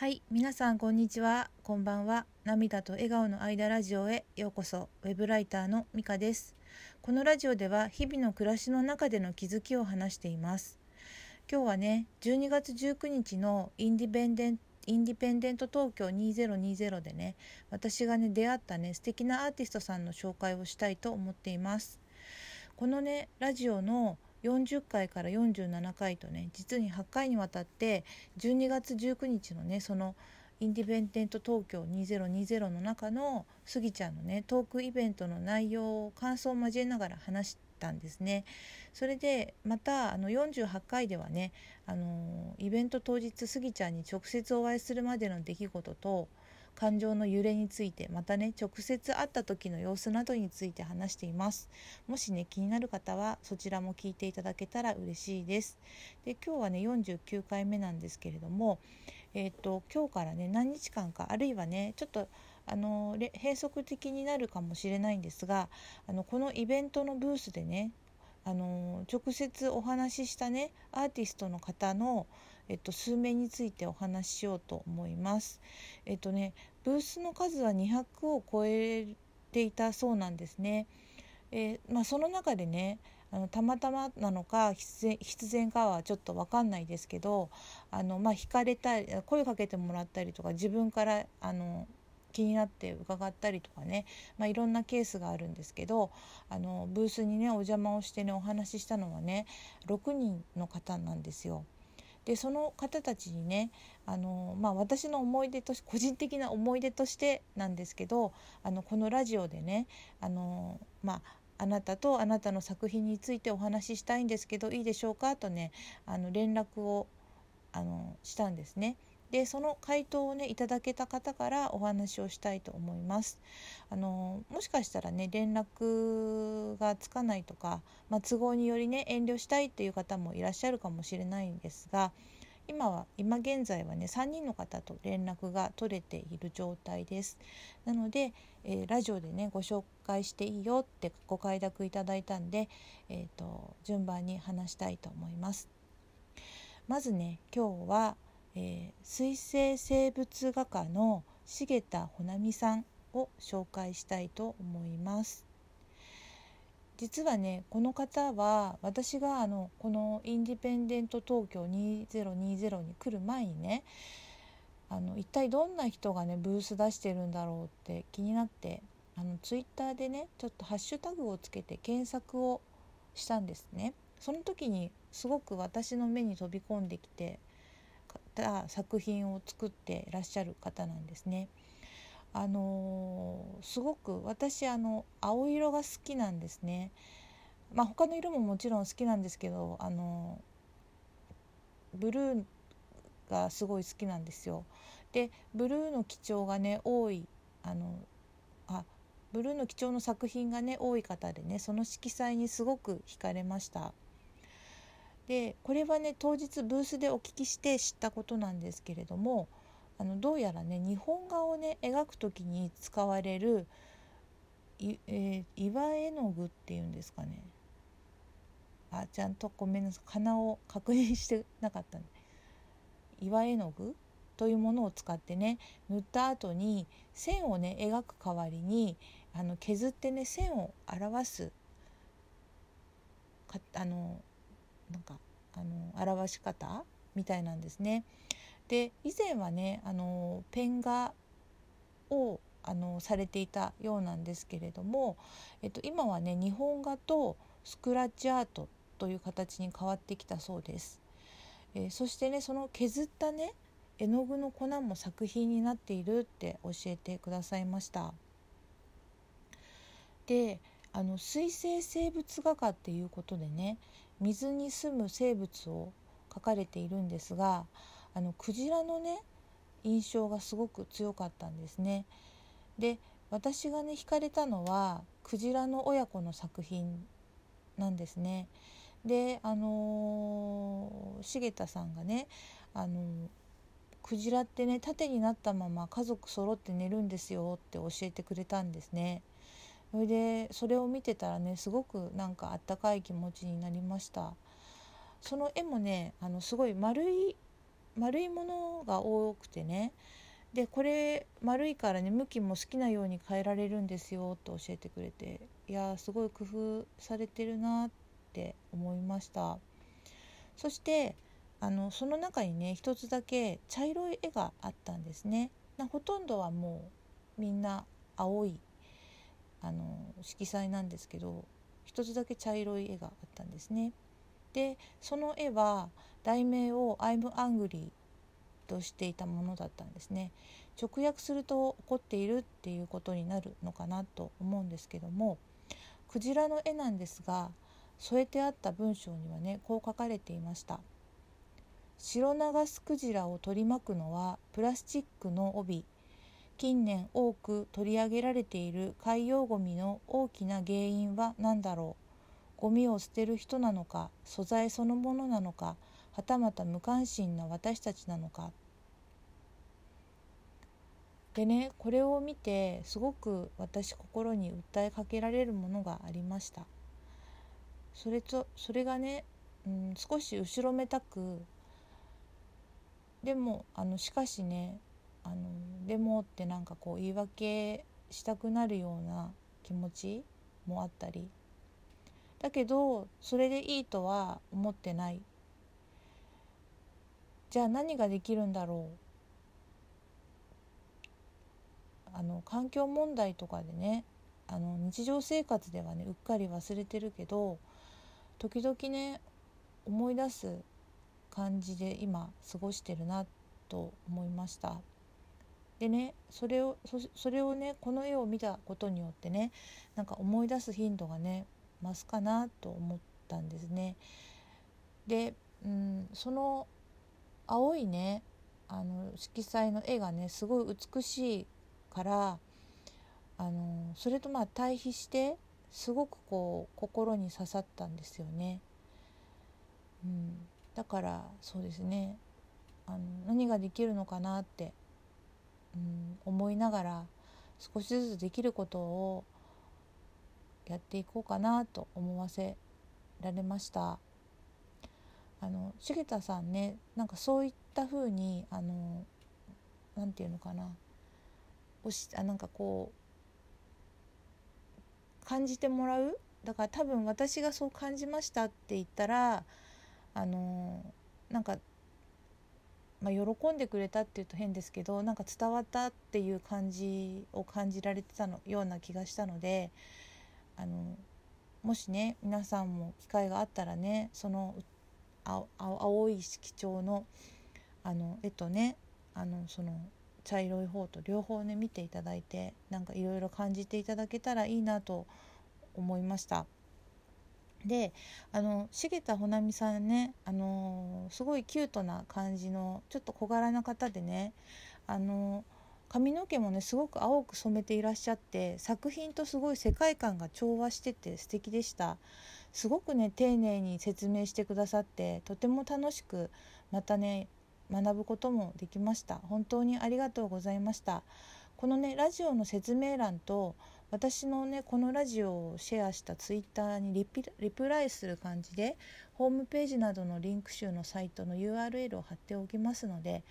はい、皆さんこんにちは。こんばんは。涙と笑顔の間ラジオへようこそ。ウェブライターのミカです。このラジオでは日々の暮らしの中での気づきを話しています。今日はね、12月19日のインディペンデンインディペンデント東京2020でね、私がね出会ったね素敵なアーティストさんの紹介をしたいと思っています。このねラジオの40回から47回とね実に8回にわたって12月19日のねそのインディペンデント東京2020の中のスギちゃんのねトークイベントの内容を感想を交えながら話したんですね。それでまたあの48回ではねあのイベント当日スギちゃんに直接お会いするまでの出来事と感情の揺れについてまたね直接会った時の様子などについて話しています。もしね気になる方はそちらも聞いていただけたら嬉しいです。で今日はね49回目なんですけれどもえっ、と今日からね何日間かあるいはねちょっとあの閉塞的になるかもしれないんですがあのこのイベントのブースでねあの直接お話ししたねアーティストの方の、えっと、数名についてお話ししようと思います。えっとねブースの数は200を超えていたそうなんですね。えーまあ、その中でねあのたまたまなのか必然必然かはちょっと分かんないですけどあの、まあ、惹かれたり声かけてもらったりとか自分からあの気になって伺ったりとかね、まあ、いろんなケースがあるんですけどあのブースにねお邪魔をしてねお話ししたのはね6人の方なんですよ。でその方たちにねあの、まあ、私の思い出とし個人的な思い出としてなんですけどあのこのラジオでねあの、まあ、あなたとあなたの作品についてお話ししたいんですけどいいでしょうか？とねあの連絡をあのしたんですね。でその回答をねいただけた方からお話をしたいと思います。あのもしかしたらね連絡がつかないとか、まあ、都合によりね遠慮したいっていう方もいらっしゃるかもしれないんですが今は今現在はね3人の方と連絡が取れている状態です。なので、えー、ラジオでねご紹介していいよってご快諾いただいたんで、えーと、順番に話したいと思います。まずね今日はえー、水生生物画家の重田穂波さんを紹介したいと思います。実はねこの方は私があのこのインディペンデント東京2020に来る前にねあの一体どんな人がねブース出してるんだろうって気になってあのツイッターでねちょっとハッシュタグをつけて検索をしたんですね。その時にすごく私の目に飛び込んできてた作品を作ってらっしゃる方なんですね。あのー、すごく私あの青色が好きなんですね。まあ他の色ももちろん好きなんですけどあのブルーがすごい好きなんですよ。でブルーの基調がね多いあのあブルーの基調の作品がね多い方でねその色彩にすごく惹かれました。でこれはね当日ブースでお聞きして知ったことなんですけれどもあのどうやらね日本画をね描く時に使われるい、えー、岩絵の具っていうんですかね。あちゃんとごめんなさい鼻を確認してなかったね。岩絵の具というものを使ってね塗った後に線をね描く代わりにあの削ってね線を表すかあのなんかあの表し方みたいなんですね。で以前はねあのペン画をあのされていたようなんですけれども、えっと、今はね日本画とスクラッチアートという形に変わってきたそうです。えー、そしてねその削ったね絵の具の粉も作品になっているって教えてくださいました。であの水生生物画家っていうことでね水に住む生物を描かれているんですがあのクジラのね印象がすごく強かったんですね。で私がね惹かれたのはクジラの親子の作品なんですね。であのー、重田さんがねあのー、クジラってね縦になったまま家族揃って寝るんですよって教えてくれたんですね。それでそれを見てたらねすごくなんかあったかい気持ちになりました。その絵もねあのすごい丸い丸いものが多くてねでこれ丸いからね向きも好きなように変えられるんですよと教えてくれていやすごい工夫されてるなって思いました。そしてあのその中にね一つだけ茶色い絵があったんですね。ほとんどはもうみんな青いあの色彩なんですけど一つだけ茶色い絵があったんですね。でその絵は題名を「I'm Angry」としていたものだったんですね。直訳すると怒っているっていうことになるのかなと思うんですけどもクジラの絵なんですが添えてあった文章にはねこう書かれていました「白長スクジラを取り巻くのはプラスチックの帯。近年多く取り上げられている海洋ごみの大きな原因は何だろう？ゴミを捨てる人なのか素材そのものなのかはたまた無関心な私たちなのか。でねこれを見てすごく私心に訴えかけられるものがありました。それとそれがね、うん、少し後ろめたくでもあのしかしねあのでもってなんかこう言い訳したくなるような気持ちもあったり。だけどそれでいいとは思ってない。じゃあ何ができるんだろう？あの環境問題とかでねあの日常生活ではねうっかり忘れてるけど時々ね思い出す感じで今過ごしてるなと思いました。でねそれをそれをねこの絵を見たことによってねなんか思い出す頻度がね増すかなと思ったんですね。で、うん、その青いねあの色彩の絵がねすごい美しいからあのそれとまあ対比してすごくこう心に刺さったんですよね。うん、だからそうですねあの何ができるのかなって、うん、思いながら少しずつできることをやっていこうかなと思わせられました。あの重田さんねなんかそういった風にあのなんていうのかなおしあなんかこう感じてもらう？だから多分私がそう感じましたって言ったらあのなんか、まあ、喜んでくれたっていうと変ですけどなんか伝わったっていう感じを感じられてたのような気がしたのであのもしね皆さんも機会があったらねその青い色調のあの絵とねあのその茶色い方と両方ね見ていただいてなんかいろいろ感じていただけたらいいなと思いました。であの重田穂波さんねあのすごいキュートな感じのちょっと小柄な方でねあの髪の毛もねすごく青く染めていらっしゃって作品とすごい世界観が調和してて素敵でした。すごくね丁寧に説明してくださってとても楽しくまたね学ぶこともできました。本当にありがとうございました。このねラジオの説明欄と私のねこのラジオをシェアしたツイッターにリリプライする感じでホームページなどのリンク集のサイトの URL を貼っておきますので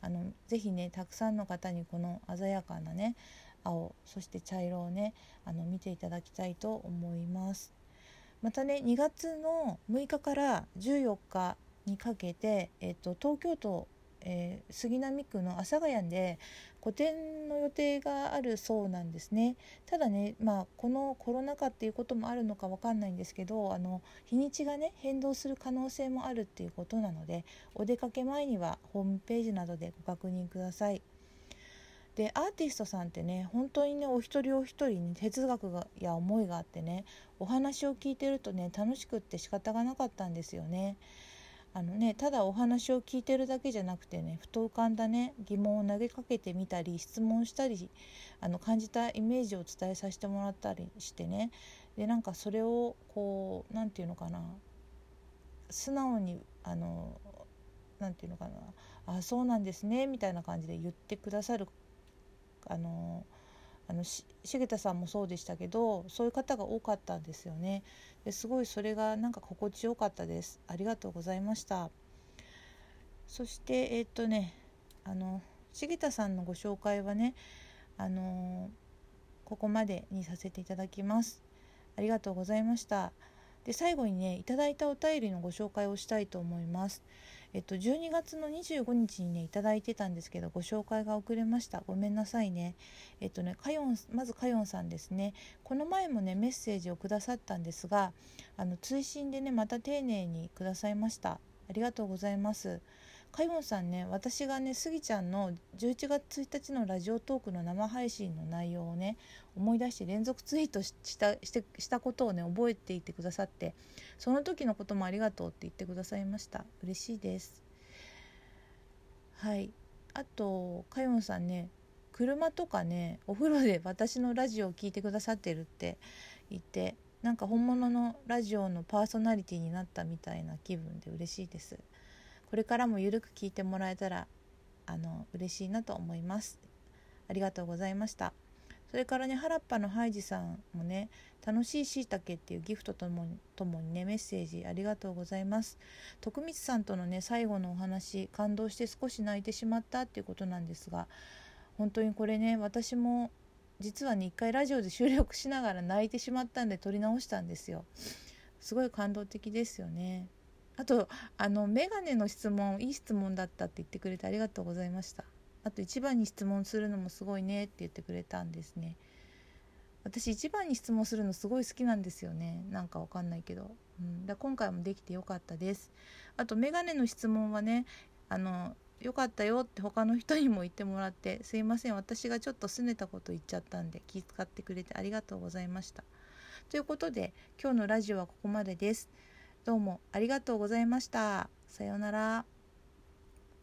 あのぜひねたくさんの方にこの鮮やかなね青そして茶色をねあの見ていただきたいと思います。またね2月の6日から14日にかけて、えっと、東京都、えー、杉並区の阿佐ヶ谷で個展の予定があるそうなんですねただね、まあ、このコロナ禍っていうこともあるのか分かんないんですけどあの日にちがね変動する可能性もあるっていうことなのでお出かけ前にはホームページなどでご確認ください。でアーティストさんってね本当にねお一人お一人に哲学がや思いがあってねお話を聞いてるとね楽しくって仕方がなかったんですよね。あのねただお話を聞いてるだけじゃなくてねふと浮かんだね疑問を投げかけてみたり質問したりあの感じたイメージを伝えさせてもらったりしてね。でなんかそれをこう何て言うのかな素直にあの何て言うのかなあそうなんですねみたいな感じで言ってくださるあのあのし重田さんもそうでしたけどそういう方が多かったんですよね。ですごいそれがなんか心地よかったです。ありがとうございました。そしてえっ、とねあの重田さんのご紹介はねあのここまでにさせていただきます。ありがとうございました。で最後にねいただいたお便りのご紹介をしたいと思います。えっと12月の25日にねいただいてたんですけどご紹介が遅れました。ごめんなさいね。えっとねかよんまずかよんさんですね。この前もねメッセージをくださったんですがあの追伸でねまた丁寧にくださいました。ありがとうございます。かよんさんね私がねスギちゃんの11月1日のラジオトークの生配信の内容をね思い出して連続ツイートしたしてしたことをね覚えていてくださってその時のこともありがとうって言ってくださいました。嬉しいです。はい。あとかよんさんね車とかねお風呂で私のラジオを聴いてくださってるって言ってなんか本物のラジオのパーソナリティになったみたいな気分で嬉しいです。これからもゆるく聞いてもらえたらあの嬉しいなと思います。ありがとうございました。それからね原っぱのハイジさんもね楽しいしいたけっていうギフトともともにねメッセージありがとうございます。徳光さんとのね最後のお話感動して少し泣いてしまったっていうことなんですが本当にこれね私も実はね一回ラジオで収録しながら泣いてしまったんで撮り直したんですよ。すごい感動的ですよね。あとあのメガネの質問いい質問だったって言ってくれてありがとうございました。あと一番に質問するのもすごいねって言ってくれたんですね。私一番に質問するのすごい好きなんですよね。なんかわかんないけど、うん、だ今回もできてよかったです。あとメガネの質問はねあのよかったよって他の人にも言ってもらってすいません。私がちょっと拗ねたこと言っちゃったんで気遣ってくれてありがとうございました。ということで今日のラジオはここまでです。どうもありがとうございました。さようなら。